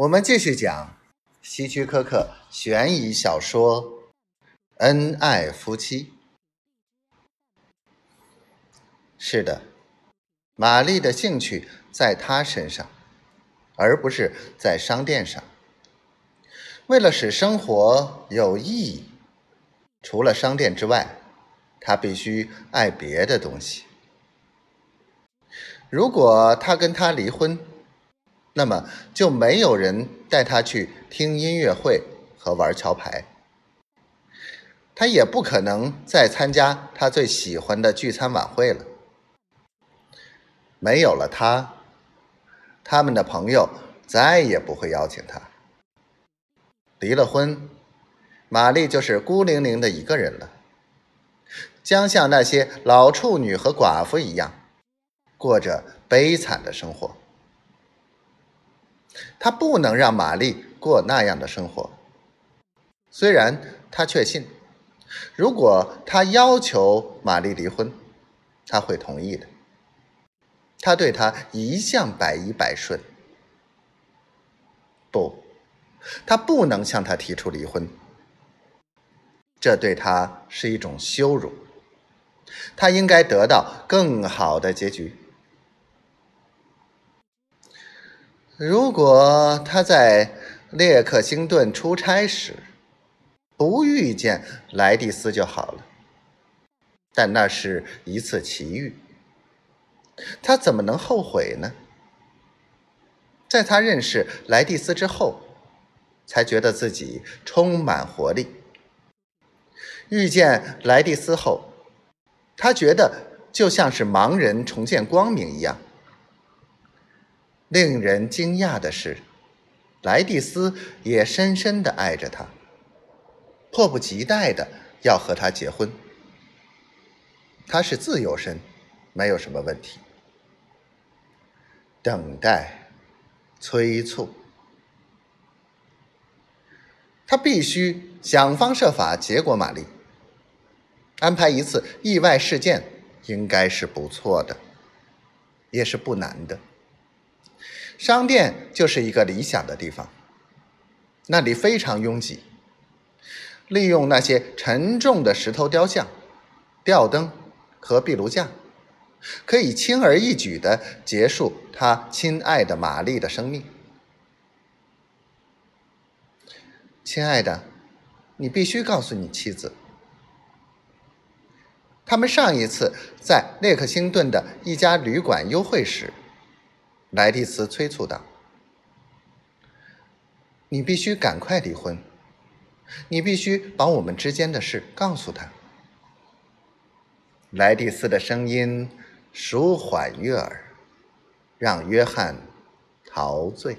我们继续讲希区柯克悬疑小说《恩爱夫妻》。是的，玛丽的兴趣在他身上，而不是在商店上。为了使生活有意义，除了商店之外，他必须爱别的东西。如果他跟他离婚，那么就没有人带他去听音乐会和玩桥牌，他也不可能再参加他最喜欢的聚餐晚会了。没有了他，他们的朋友再也不会邀请他。离了婚，玛丽就是孤零零的一个人了，将像那些老处女和寡妇一样，过着悲惨的生活。他不能让玛丽过那样的生活。虽然他确信，如果他要求玛丽离婚，他会同意的。他对她一向百依百顺。不，他不能向她提出离婚，这对他是一种羞辱。他应该得到更好的结局。如果他在列克星顿出差时不遇见莱蒂斯就好了，但那是一次奇遇，他怎么能后悔呢？在他认识莱蒂斯之后，才觉得自己充满活力。遇见莱蒂斯后，他觉得就像是盲人重见光明一样。令人惊讶的是，莱蒂斯也深深的爱着他，迫不及待的要和他结婚。他是自由身，没有什么问题。等待，催促，他必须想方设法结果玛丽。安排一次意外事件，应该是不错的，也是不难的。商店就是一个理想的地方，那里非常拥挤。利用那些沉重的石头雕像、吊灯和壁炉架，可以轻而易举的结束他亲爱的玛丽的生命。亲爱的，你必须告诉你妻子，他们上一次在列克星顿的一家旅馆幽会时。莱蒂斯催促道：“你必须赶快离婚，你必须把我们之间的事告诉他。”莱蒂斯的声音舒缓悦耳，让约翰陶醉。